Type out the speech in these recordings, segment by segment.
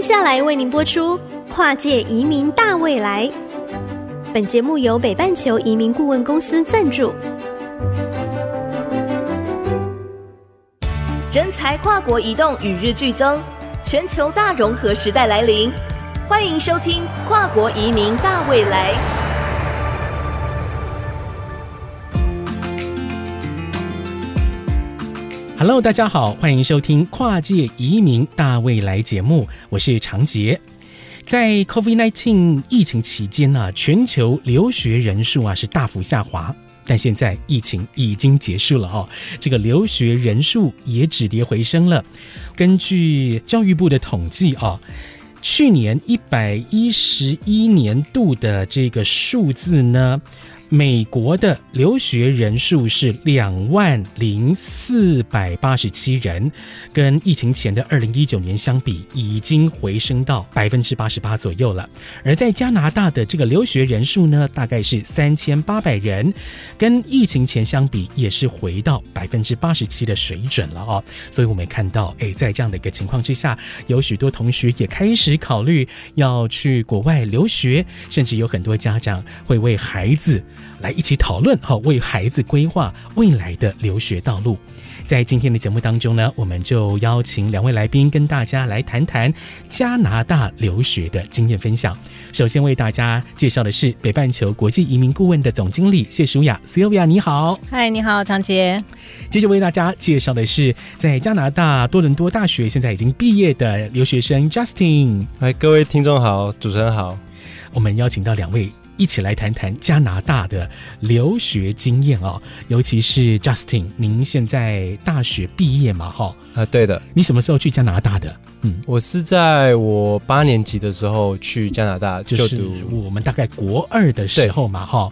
接下来为您播出《跨界移民大未来》。本节目由北半球移民顾问公司赞助。人才跨国移动与日俱增，全球大融合时代来临。欢迎收听《跨国移民大未来》。Hello，大家好，欢迎收听《跨界移民大未来》节目，我是长杰。在 COVID-19 疫情期间呢、啊，全球留学人数啊是大幅下滑，但现在疫情已经结束了哦，这个留学人数也止跌回升了。根据教育部的统计啊，去年一百一十一年度的这个数字呢。美国的留学人数是两万零四百八十七人，跟疫情前的二零一九年相比，已经回升到百分之八十八左右了。而在加拿大的这个留学人数呢，大概是三千八百人，跟疫情前相比，也是回到百分之八十七的水准了哦。所以我们看到，哎，在这样的一个情况之下，有许多同学也开始考虑要去国外留学，甚至有很多家长会为孩子。来一起讨论哈，为孩子规划未来的留学道路。在今天的节目当中呢，我们就邀请两位来宾跟大家来谈谈加拿大留学的经验分享。首先为大家介绍的是北半球国际移民顾问的总经理谢淑雅，Sylvia，你好。嗨，你好，长杰。接着为大家介绍的是在加拿大多伦多大学现在已经毕业的留学生 Justin。嗨，各位听众好，主持人好。我们邀请到两位。一起来谈谈加拿大的留学经验哦，尤其是 Justin，您现在大学毕业嘛？哈，啊，对的。你什么时候去加拿大的？嗯，我是在我八年级的时候去加拿大就读，就是我们大概国二的时候嘛？哈。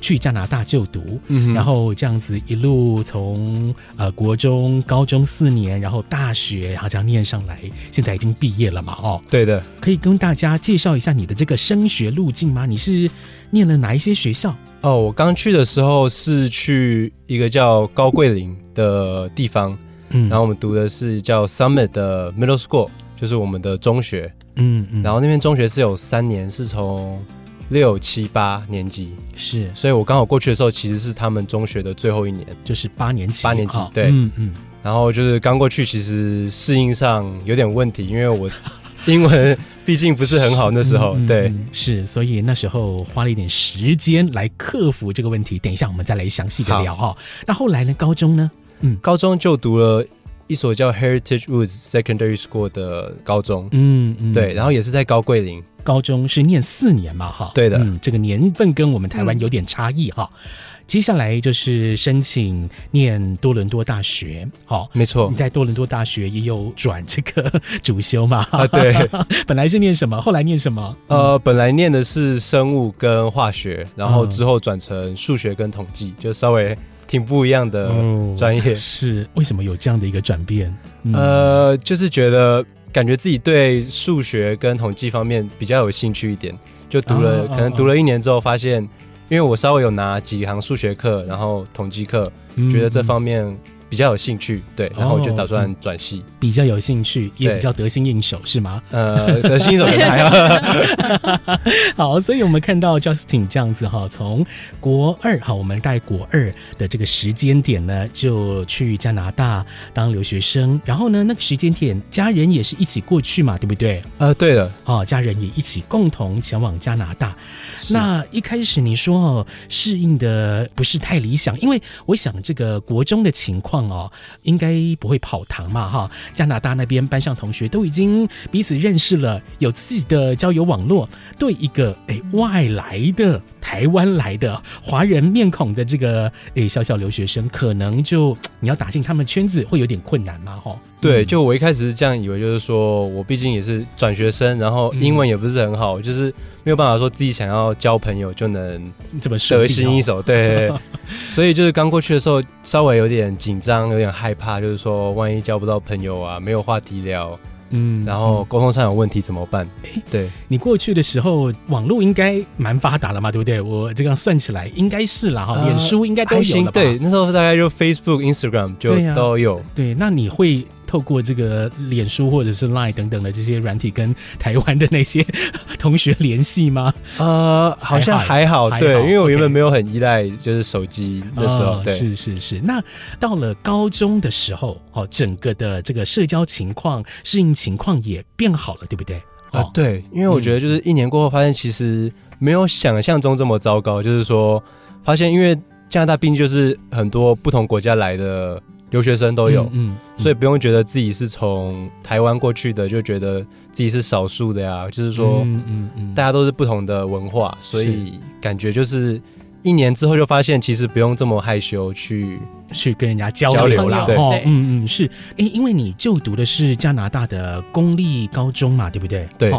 去加拿大就读，嗯，然后这样子一路从呃国中、高中四年，然后大学，然后这样念上来，现在已经毕业了嘛？哦，对的，可以跟大家介绍一下你的这个升学路径吗？你是念了哪一些学校？哦，我刚去的时候是去一个叫高桂林的地方，嗯，然后我们读的是叫 Summit 的 Middle School，就是我们的中学，嗯嗯，然后那边中学是有三年，是从。六七八年级是，所以我刚好过去的时候，其实是他们中学的最后一年，就是八年级。八年级，对，嗯嗯。然后就是刚过去，其实适应上有点问题，因为我 英文毕竟不是很好，那时候，对，嗯，是，所以那时候花了一点时间来克服这个问题。等一下我们再来详细的聊哈。那后来呢？高中呢？嗯，高中就读了一所叫 Heritage Woods Secondary School 的高中，嗯嗯，对，然后也是在高桂林。高中是念四年嘛，哈，对的，嗯，这个年份跟我们台湾有点差异哈。嗯、接下来就是申请念多伦多大学，好，没错，你在多伦多大学也有转这个主修嘛？啊，对，本来是念什么，后来念什么？呃，本来念的是生物跟化学，然后之后转成数学跟统计，就稍微挺不一样的专业。哦、是为什么有这样的一个转变？嗯、呃，就是觉得。感觉自己对数学跟统计方面比较有兴趣一点，就读了，可能读了一年之后，发现，因为我稍微有拿几堂数学课，然后统计课，觉得这方面。比较有兴趣，对，然后我就打算转系。比较有兴趣，也比较得心应手，是吗？呃，得心应手好。好，所以我们看到 Justin 这样子哈，从国二哈，我们在国二的这个时间点呢，就去加拿大当留学生，然后呢，那个时间点家人也是一起过去嘛，对不对？呃，对的，哦，家人也一起共同前往加拿大。那一开始你说哦，适应的不是太理想，因为我想这个国中的情况。哦，应该不会跑堂嘛，哈！加拿大那边班上同学都已经彼此认识了，有自己的交友网络。对一个哎外来的台湾来的华人面孔的这个诶小小留学生，可能就你要打进他们圈子会有点困难嘛，哈。对，就我一开始是这样以为，就是说我毕竟也是转学生，然后英文也不是很好，嗯、就是没有办法说自己想要交朋友就能这么得心应手。对，所以就是刚过去的时候稍微有点紧张，有点害怕，就是说万一交不到朋友啊，没有话题聊。嗯，然后沟通上有问题怎么办？哎，对，你过去的时候网络应该蛮发达了嘛，对不对？我这样算起来应该是啦哈，脸书应该都有了吧？对，那时候大概就 Facebook、Instagram 就都有。对，那你会透过这个脸书或者是 Line 等等的这些软体跟台湾的那些 同学联系吗？呃，好像还好，对，因为我原本没有很依赖就是手机的时候，对，是是是。那到了高中的时候，哦，整个的这个社交情况、适应情况也变好了，对不对？啊，对，因为我觉得就是一年过后，发现其实没有想象中这么糟糕，就是说发现因为。加拿大毕竟就是很多不同国家来的留学生都有，嗯，嗯，所以不用觉得自己是从台湾过去的，就觉得自己是少数的呀。就是说，嗯嗯嗯，大家都是不同的文化，所以感觉就是一年之后就发现，其实不用这么害羞去去跟人家交流了。对，嗯嗯，是，因因为你就读的是加拿大的公立高中嘛，对不对？对。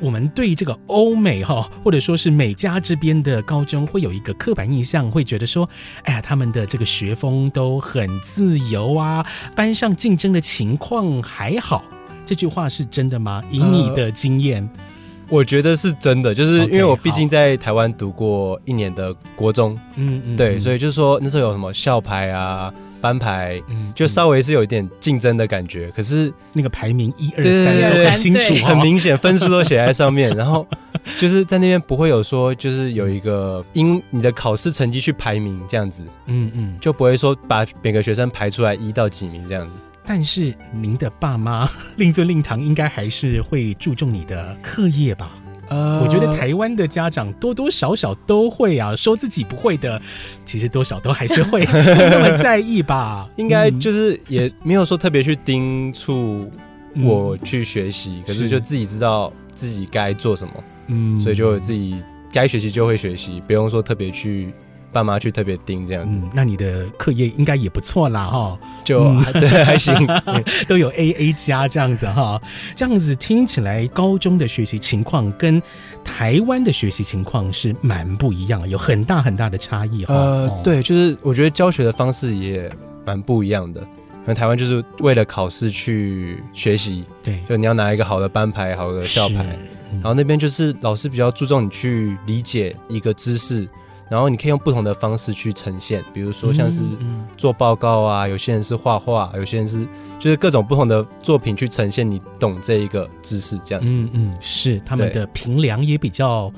我们对这个欧美哈，或者说是美加这边的高中，会有一个刻板印象，会觉得说，哎呀，他们的这个学风都很自由啊，班上竞争的情况还好。这句话是真的吗？以你的经验，呃，我觉得是真的，就是因为我毕竟在台湾读过一年的国中，嗯嗯，对，所以就是说那时候有什么校牌啊。班牌，就稍微是有一点竞争的感觉，可是那个排名一二三都很清楚，很明显，分数都写在上面。然后就是在那边不会有说，就是有一个因你的考试成绩去排名这样子，嗯嗯，就不会说把每个学生排出来一到几名这样子。但是您的爸妈 令尊令堂应该还是会注重你的课业吧？呃，我觉得台湾的家长多多少少都会啊，说自己不会的，其实多少都还是会 那么在意吧。应该就是也没有说特别去叮嘱我去学习，嗯、可是就自己知道自己该做什么，嗯，所以就自己该学习就会学习，不用说特别去。爸妈去特别盯这样子，嗯，那你的课业应该也不错啦，哈，就、嗯、对还行，都有 A A 加这样子哈，这样子听起来高中的学习情况跟台湾的学习情况是蛮不一样，有很大很大的差异哈。呃，对，就是我觉得教学的方式也蛮不一样的，可能台湾就是为了考试去学习，对，就你要拿一个好的班牌，好的校牌，嗯、然后那边就是老师比较注重你去理解一个知识。然后你可以用不同的方式去呈现，比如说像是做报告啊，有些人是画画，有些人是就是各种不同的作品去呈现你懂这一个知识这样子。嗯嗯，是他们的评量也比较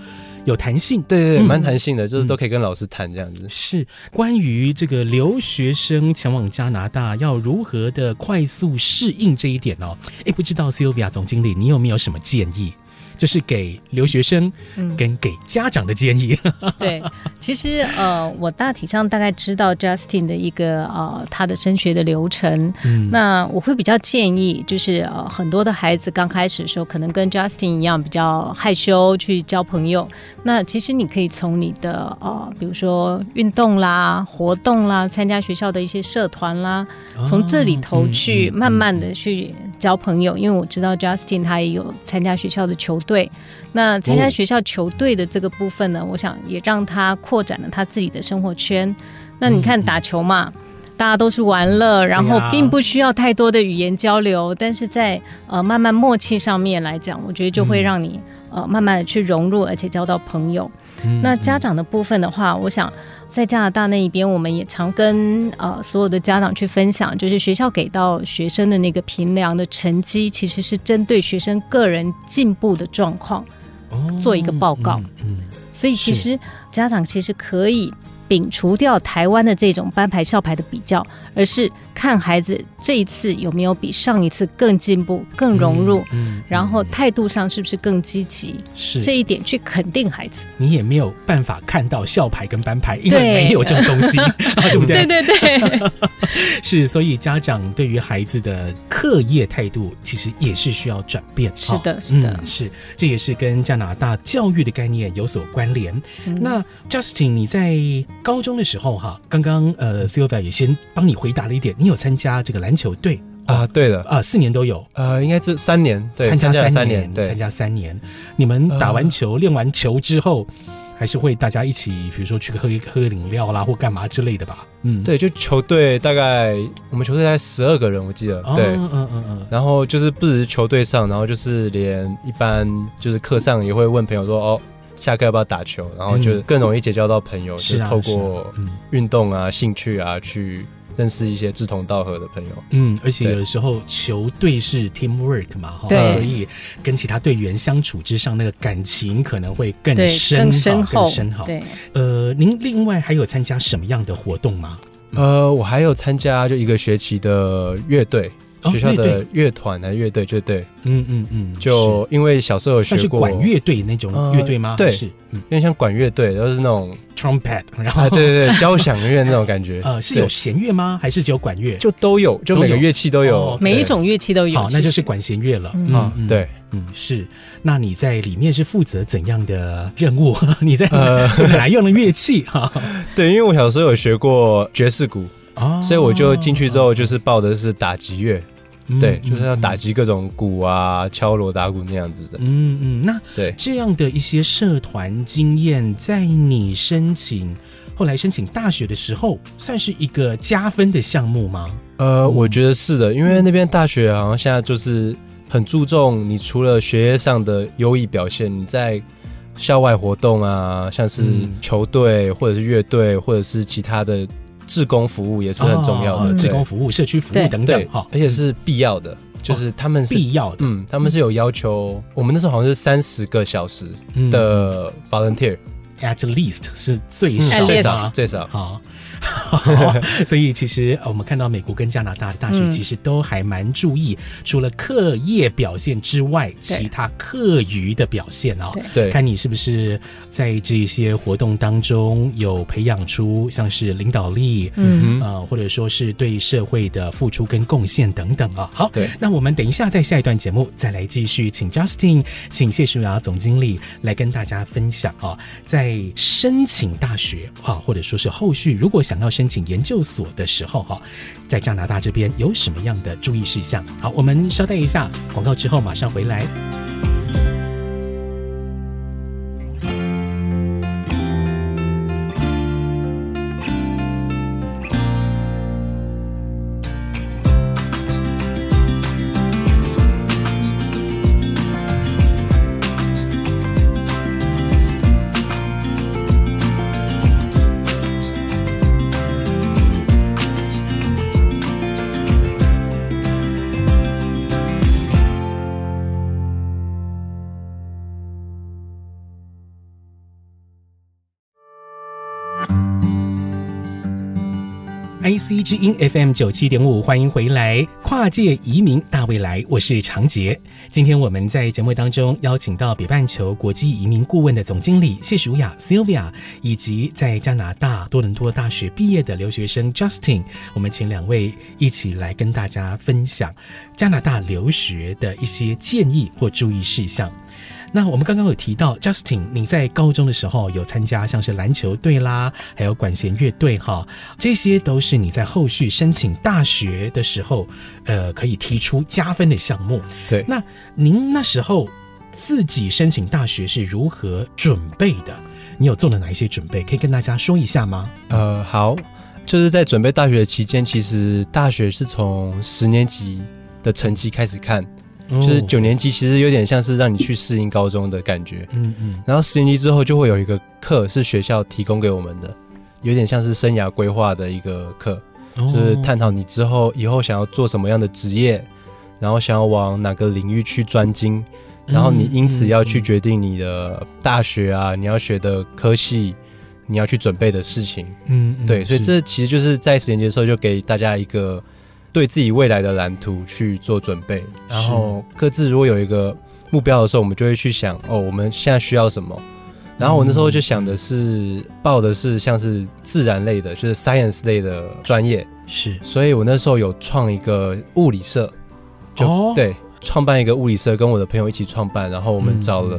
有弹性，对对对，蛮弹性的，就是都可以跟老师谈这样子。是关于这个留学生前往加拿大要如何的快速适应这一点哦，哎，不知道 Sylvia 总经理你有没有什么建议？就是给留学生跟给家长的建议。嗯、对，其实呃，我大体上大概知道 Justin 的一个呃他的升学的流程。嗯，那我会比较建议，就是呃很多的孩子刚开始的时候，可能跟 Justin 一样比较害羞去交朋友。那其实你可以从你的呃，比如说运动啦、活动啦、参加学校的一些社团啦，从这里头去慢慢的去交朋友。因为我知道 Justin 他也有参加学校的球队。那参加学校球队的这个部分呢，我想也让他扩展了他自己的生活圈。那你看打球嘛，大家都是玩乐，然后并不需要太多的语言交流，但是在呃慢慢默契上面来讲，我觉得就会让你呃慢慢的去融入，而且交到朋友。那家长的部分的话，我想。在加拿大那一边，我们也常跟呃所有的家长去分享，就是学校给到学生的那个评量的成绩，其实是针对学生个人进步的状况做一个报告。嗯、所以其实家长其实可以。摒除掉台湾的这种班牌校牌的比较，而是看孩子这一次有没有比上一次更进步、更融入，嗯嗯、然后态度上是不是更积极？是这一点去肯定孩子。你也没有办法看到校牌跟班牌，因为没有这种东西，对不对？对对对，是。所以家长对于孩子的课业态度，其实也是需要转变。是的，是的，嗯、是。这也是跟加拿大教育的概念有所关联。嗯、那 Justin，你在高中的时候，哈，刚刚呃，Sylvia 也先帮你回答了一点，你有参加这个篮球队啊？对的啊，四年都有，呃，应该是三年，对参加三年，对，参加三年。你们打完球、练完球之后，还是会大家一起，比如说去喝一喝饮料啦，或干嘛之类的吧？嗯，对，就球队大概我们球队大概十二个人，我记得，对，嗯嗯嗯。然后就是不只是球队上，然后就是连一般就是课上也会问朋友说哦。下课要不要打球？然后就更容易结交到朋友，嗯、是透过运动啊、兴趣啊，去认识一些志同道合的朋友。嗯，而且有的时候球队是 teamwork 嘛，哈，所以跟其他队员相处之上，那个感情可能会更深、更深厚、更深厚。对，呃，您另外还有参加什么样的活动吗？呃，我还有参加就一个学期的乐队。学校的乐团还是乐队，乐队，嗯嗯嗯，就因为小时候有学过管乐队那种乐队吗？对，是，因为像管乐队都是那种 trumpet，然后对对对，交响乐那种感觉。呃，是有弦乐吗？还是只有管乐？就都有，就每个乐器都有，每一种乐器都有。好，那就是管弦乐了。嗯，对，嗯是。那你在里面是负责怎样的任务？你在哪用的乐器？哈，对，因为我小时候有学过爵士鼓。哦，所以我就进去之后，就是报的是打击乐，嗯、对，就是要打击各种鼓啊，嗯、敲锣打鼓那样子的。嗯嗯，那对这样的一些社团经验，在你申请后来申请大学的时候，算是一个加分的项目吗？呃，我觉得是的，因为那边大学好像现在就是很注重你除了学业上的优异表现，你在校外活动啊，像是球队或者是乐队或者是其他的。志工服务也是很重要的，志工服务、社区服务等等，哈，而且是必要的，就是他们是必要的，嗯，他们是有要求，我们那时候好像是三十个小时的 volunteer，at least 是最少最少最少，好。所以其实我们看到美国跟加拿大的大学其实都还蛮注意，除了课业表现之外，其他课余的表现哦。对，看你是不是在这些活动当中有培养出像是领导力，嗯。啊，或者说是对社会的付出跟贡献等等啊。好，对，那我们等一下在下一段节目再来继续，请 Justin，请谢淑雅总经理来跟大家分享啊，在申请大学啊，或者说是后续如果。想要申请研究所的时候，哈，在加拿大这边有什么样的注意事项？好，我们稍待一下，广告之后马上回来。之音 FM 九七点五，欢迎回来！跨界移民大未来，我是长杰。今天我们在节目当中邀请到北半球国际移民顾问的总经理谢淑雅 Sylvia，以及在加拿大多伦多大学毕业的留学生 Justin，我们请两位一起来跟大家分享加拿大留学的一些建议或注意事项。那我们刚刚有提到，Justin，你在高中的时候有参加像是篮球队啦，还有管弦乐队哈，这些都是你在后续申请大学的时候，呃，可以提出加分的项目。对，那您那时候自己申请大学是如何准备的？你有做了哪一些准备？可以跟大家说一下吗？呃，好，就是在准备大学的期间，其实大学是从十年级的成绩开始看。就是九年级，其实有点像是让你去适应高中的感觉。嗯嗯。然后十年级之后就会有一个课是学校提供给我们的，有点像是生涯规划的一个课，就是探讨你之后以后想要做什么样的职业，然后想要往哪个领域去专精，然后你因此要去决定你的大学啊，你要学的科系，你要去准备的事情。嗯，对，所以这其实就是在十年级的时候就给大家一个。对自己未来的蓝图去做准备，然后各自如果有一个目标的时候，我们就会去想哦，我们现在需要什么。然后我那时候就想的是报的是像是自然类的，就是 science 类的专业。是，所以我那时候有创一个物理社，就、哦、对，创办一个物理社，跟我的朋友一起创办。然后我们找了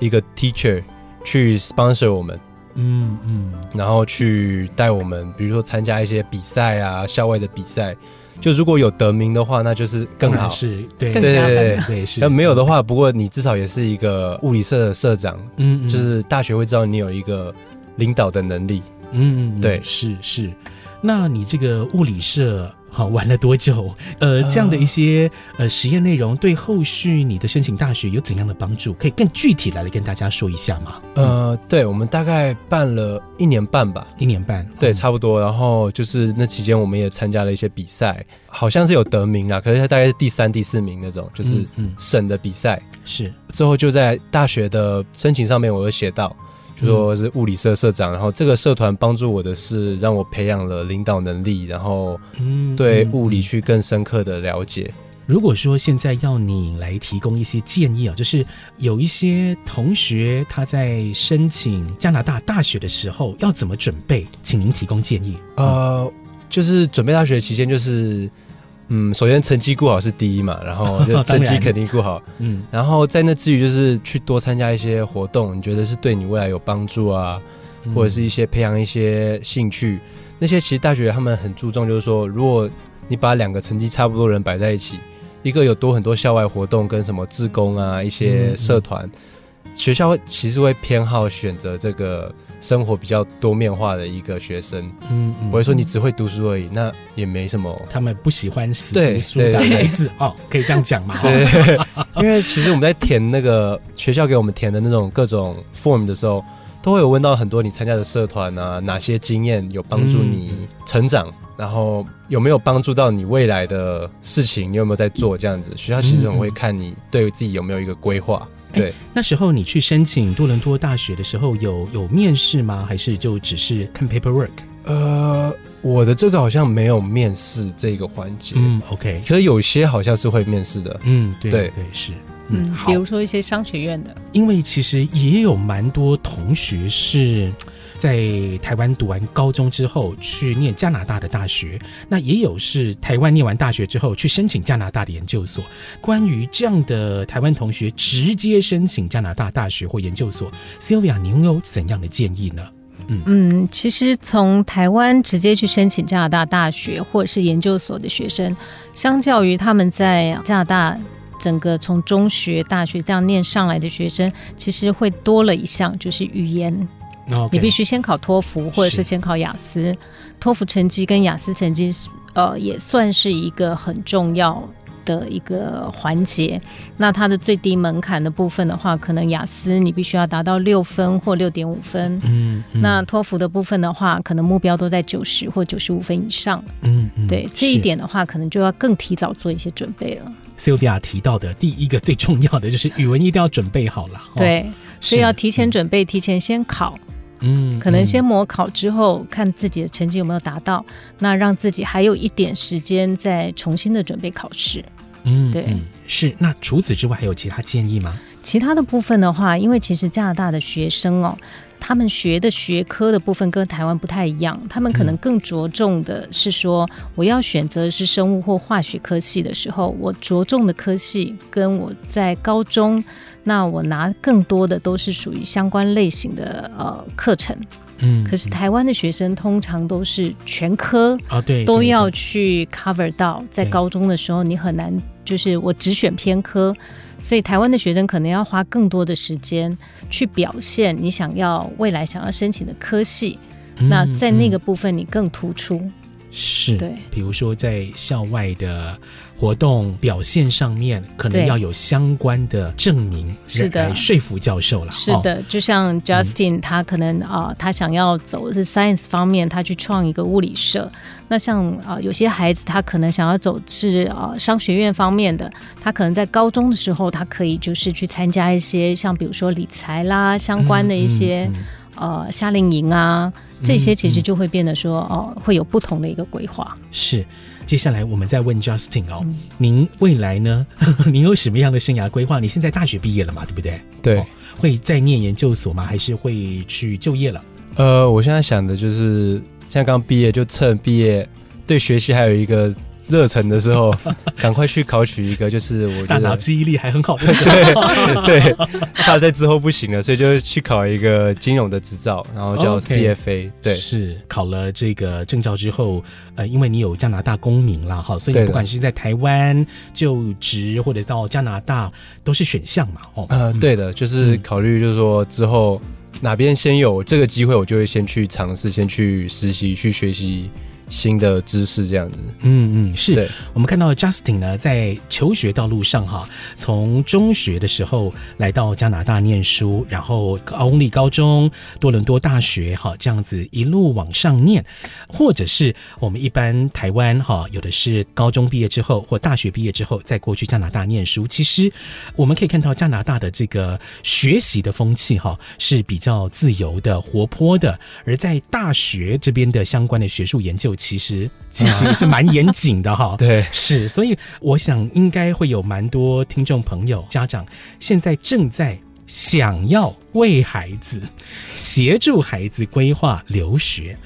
一个 teacher 去 sponsor 我们，嗯嗯，然后去带我们，比如说参加一些比赛啊，校外的比赛。就如果有得名的话，那就是更好。是，对对对对是。那没有的话，不过你至少也是一个物理社的社长，嗯，就是大学会知道你有一个领导的能力，嗯，对，是是。那你这个物理社好，玩了多久？呃，这样的一些呃实验内容，对后续你的申请大学有怎样的帮助？可以更具体来跟大家说一下吗？呃，对，我们大概办了一年半吧，一年半，对，差不多。然后就是那期间，我们也参加了一些比赛，好像是有得名啦，可是他大概是第三、第四名那种，就是省的比赛。是之后就在大学的申请上面，我有写到。就说是物理社社长，然后这个社团帮助我的是让我培养了领导能力，然后对物理去更深刻的了解。如果说现在要你来提供一些建议啊，就是有一些同学他在申请加拿大大学的时候要怎么准备，请您提供建议。呃，就是准备大学期间就是。嗯，首先成绩顾好是第一嘛，然后 就成绩肯定顾好，嗯，然后在那之余就是去多参加一些活动，你觉得是对你未来有帮助啊，或者是一些培养一些兴趣，那些其实大学他们很注重，就是说如果你把两个成绩差不多的人摆在一起，一个有多很多校外活动跟什么志工啊一些社团，学校会其实会偏好选择这个。生活比较多面化的一个学生，嗯，不会说你只会读书而已，那也没什么。他们不喜欢死读书的孩子哦，可以这样讲嘛？对，因为其实我们在填那个学校给我们填的那种各种 form 的时候，都会有问到很多你参加的社团啊，哪些经验有帮助你成长，嗯、然后有没有帮助到你未来的事情，你有没有在做这样子？学校其实很会看你对自己有没有一个规划。对，那时候你去申请多伦多大学的时候，有有面试吗？还是就只是看 paperwork？呃，我的这个好像没有面试这个环节。嗯，OK。可是有些好像是会面试的。嗯，对对是。嗯，好。比如说一些商学院的，因为其实也有蛮多同学是。在台湾读完高中之后去念加拿大的大学，那也有是台湾念完大学之后去申请加拿大的研究所。关于这样的台湾同学直接申请加拿大大学或研究所，Sylvia，你有怎样的建议呢？嗯嗯，其实从台湾直接去申请加拿大大学或者是研究所的学生，相较于他们在加拿大整个从中学、大学这样念上来的学生，其实会多了一项，就是语言。Okay, 你必须先考托福，或者是先考雅思。托福成绩跟雅思成绩，呃，也算是一个很重要的一个环节。那它的最低门槛的部分的话，可能雅思你必须要达到六分或六点五分。嗯，嗯，那托福的部分的话，可能目标都在九十或九十五分以上。嗯，嗯对，这一点的话，可能就要更提早做一些准备了。Sylvia 提到的第一个最重要的就是语文一定要准备好了。对，哦、所以要提前准备，嗯、提前先考。嗯，可能先模考之后，看自己的成绩有没有达到，那让自己还有一点时间再重新的准备考试。嗯，对嗯，是。那除此之外还有其他建议吗？其他的部分的话，因为其实加拿大的学生哦。他们学的学科的部分跟台湾不太一样，他们可能更着重的是说，我要选择是生物或化学科系的时候，我着重的科系跟我在高中，那我拿更多的都是属于相关类型的呃课程。嗯，可是台湾的学生通常都是全科啊，对，都要去 cover 到，在高中的时候你很难，就是我只选偏科。所以台湾的学生可能要花更多的时间去表现你想要未来想要申请的科系，嗯、那在那个部分你更突出。是，对，比如说在校外的活动表现上面，可能要有相关的证明，是的，来说服教授了。是的，就像 Justin，他可能啊、呃，他想要走是 science 方面，他去创一个物理社。那像啊、呃，有些孩子他可能想要走是啊、呃、商学院方面的，他可能在高中的时候，他可以就是去参加一些像比如说理财啦相关的一些。嗯嗯嗯呃，夏令营啊，这些其实就会变得说，哦、会有不同的一个规划。是，接下来我们再问 Justin 哦，嗯、您未来呢？您有什么样的生涯规划？你现在大学毕业了嘛？对不对？对、哦，会再念研究所吗？还是会去就业了？呃，我现在想的就是，现在刚毕业，就趁毕业，对学习还有一个。热忱的时候，赶快去考取一个，就是我大脑记忆力还很好的时候，对，对，怕在之后不行了，所以就去考一个金融的执照，然后叫 CFA，、okay, 对，是考了这个证照之后，呃，因为你有加拿大公民了哈，所以不管是在台湾就职或者到加拿大都是选项嘛，哦，呃，对的，就是考虑就是说之后哪边先有这个机会，我就会先去尝试，先去实习，去学习。新的知识这样子。嗯嗯，是。我们看到 Justin 呢，在求学道路上哈，从中学的时候来到加拿大念书，然后公立高中、多伦多大学哈，这样子一路往上念，或者是我们一般台湾哈，有的是高中毕业之后或大学毕业之后再过去加拿大念书。其实我们可以看到加拿大的这个学习的风气哈是比较自由的、活泼的，而在大学这边的相关的学术研究，其实其实是蛮严谨的哈。对，是，所以我想应该会有蛮多听众朋友、家长现在正在想要为孩子协助孩子规划留学。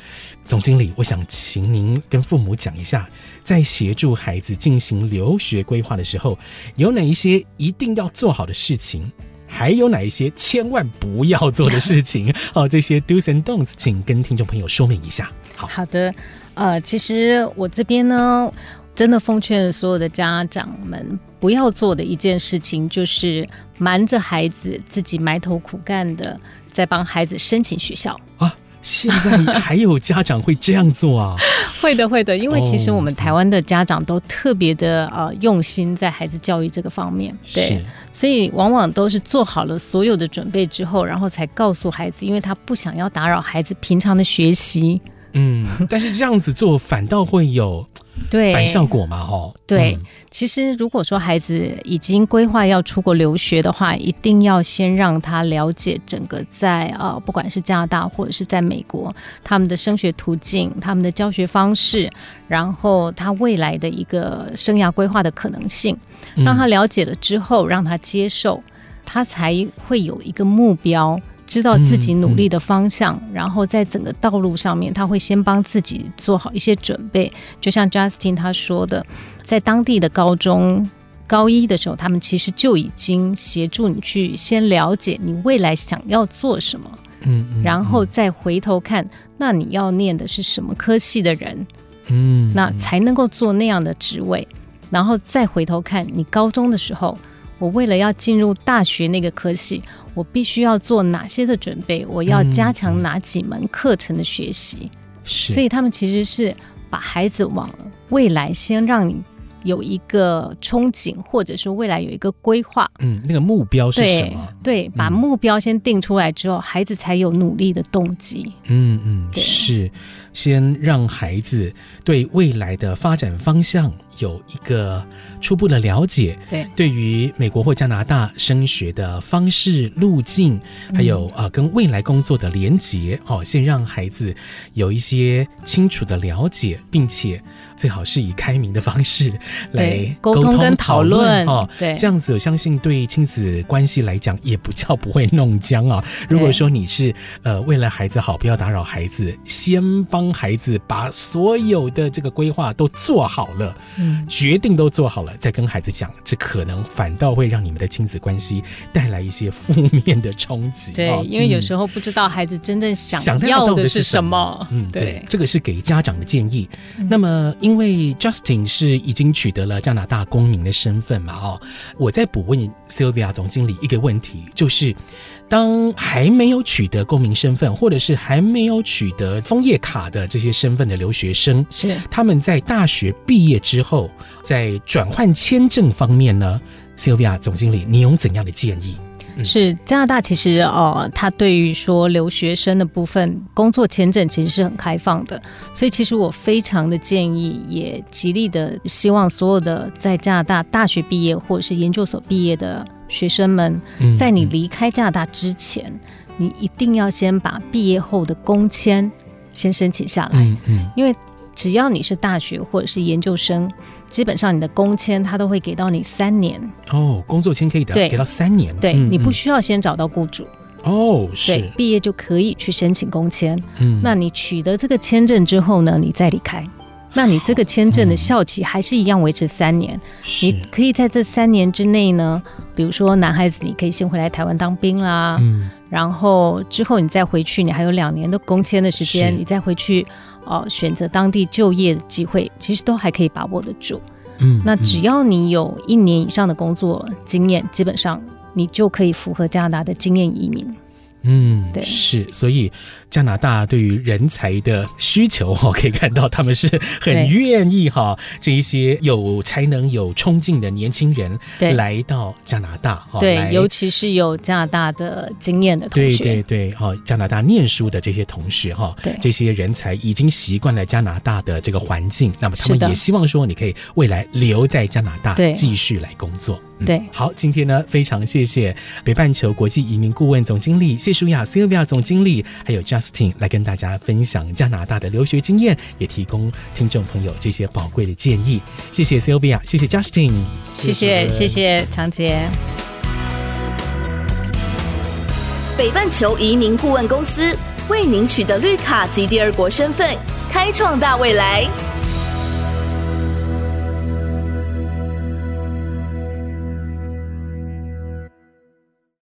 总经理，我想请您跟父母讲一下，在协助孩子进行留学规划的时候，有哪一些一定要做好的事情，还有哪一些千万不要做的事情？好，这些 do's and don'ts，请跟听众朋友说明一下。好，好的，呃，其实我这边呢，真的奉劝所有的家长们，不要做的一件事情，就是瞒着孩子自己埋头苦干的在帮孩子申请学校啊。现在还有家长会这样做啊？会的，会的，因为其实我们台湾的家长都特别的呃用心在孩子教育这个方面，对，所以往往都是做好了所有的准备之后，然后才告诉孩子，因为他不想要打扰孩子平常的学习。嗯，但是这样子做反倒会有。对，反效果嘛，哈。对，嗯、其实如果说孩子已经规划要出国留学的话，一定要先让他了解整个在呃，不管是加拿大或者是在美国，他们的升学途径、他们的教学方式，然后他未来的一个生涯规划的可能性，让他了解了之后，让他接受，他才会有一个目标。知道自己努力的方向，嗯嗯、然后在整个道路上面，他会先帮自己做好一些准备。就像 Justin 他说的，在当地的高中高一的时候，他们其实就已经协助你去先了解你未来想要做什么，嗯，嗯然后再回头看，那你要念的是什么科系的人，嗯，那才能够做那样的职位，然后再回头看你高中的时候。我为了要进入大学那个科系，我必须要做哪些的准备？我要加强哪几门课程的学习？嗯、所以他们其实是把孩子往未来先让你有一个憧憬，或者说未来有一个规划。嗯，那个目标是什么？对，对，把目标先定出来之后，嗯、孩子才有努力的动机。嗯嗯，是先让孩子对未来的发展方向。有一个初步的了解，对，对于美国或加拿大升学的方式路径，还有呃跟未来工作的连结，哦，先让孩子有一些清楚的了解，并且最好是以开明的方式来沟通跟讨论哦，对，这样子我相信对亲子关系来讲也不叫不会弄僵啊。如果说你是呃为了孩子好，不要打扰孩子，先帮孩子把所有的这个规划都做好了。嗯决定都做好了，再跟孩子讲，这可能反倒会让你们的亲子关系带来一些负面的冲击。对，哦、因为有时候不知道孩子真正想要的是什么。嗯，对，对这个是给家长的建议。嗯、那么，因为 Justin 是已经取得了加拿大公民的身份嘛，哦，我再补问 Sylvia 总经理一个问题，就是。当还没有取得公民身份，或者是还没有取得枫叶卡的这些身份的留学生，是他们在大学毕业之后，在转换签证方面呢？Sylvia 总经理，你有怎样的建议？嗯、是加拿大其实哦，他对于说留学生的部分工作签证其实是很开放的，所以其实我非常的建议，也极力的希望所有的在加拿大大学毕业或者是研究所毕业的。学生们，在你离开加拿大之前，你一定要先把毕业后的工签先申请下来。嗯嗯、因为只要你是大学或者是研究生，基本上你的工签他都会给到你三年。哦，工作签可以的，对给到三年。对，嗯、你不需要先找到雇主。哦，是。对，毕业就可以去申请工签。嗯，那你取得这个签证之后呢，你再离开。那你这个签证的效期还是一样维持三年，嗯、你可以在这三年之内呢，比如说男孩子你可以先回来台湾当兵啦，嗯，然后之后你再回去，你还有两年的工签的时间，你再回去，哦、呃，选择当地就业的机会，其实都还可以把握得住，嗯，那只要你有一年以上的工作经验，基本上你就可以符合加拿大的经验移民。嗯，对，是，所以加拿大对于人才的需求哈，可以看到他们是很愿意哈，这一些有才能、有冲劲的年轻人来到加拿大哈，对，尤其是有加拿大的经验的同学，对对对，哈，加拿大念书的这些同学哈，对，这些人才已经习惯了加拿大的这个环境，那么他们也希望说你可以未来留在加拿大继续来工作。对，嗯、好，今天呢非常谢谢北半球国际移民顾问总经理谢淑雅 Sylvia 总经理，还有 Justin 来跟大家分享加拿大的留学经验，也提供听众朋友这些宝贵的建议。谢谢 Sylvia，谢谢 Justin，谢谢谢谢长杰。北半球移民顾问公司为您取得绿卡及第二国身份，开创大未来。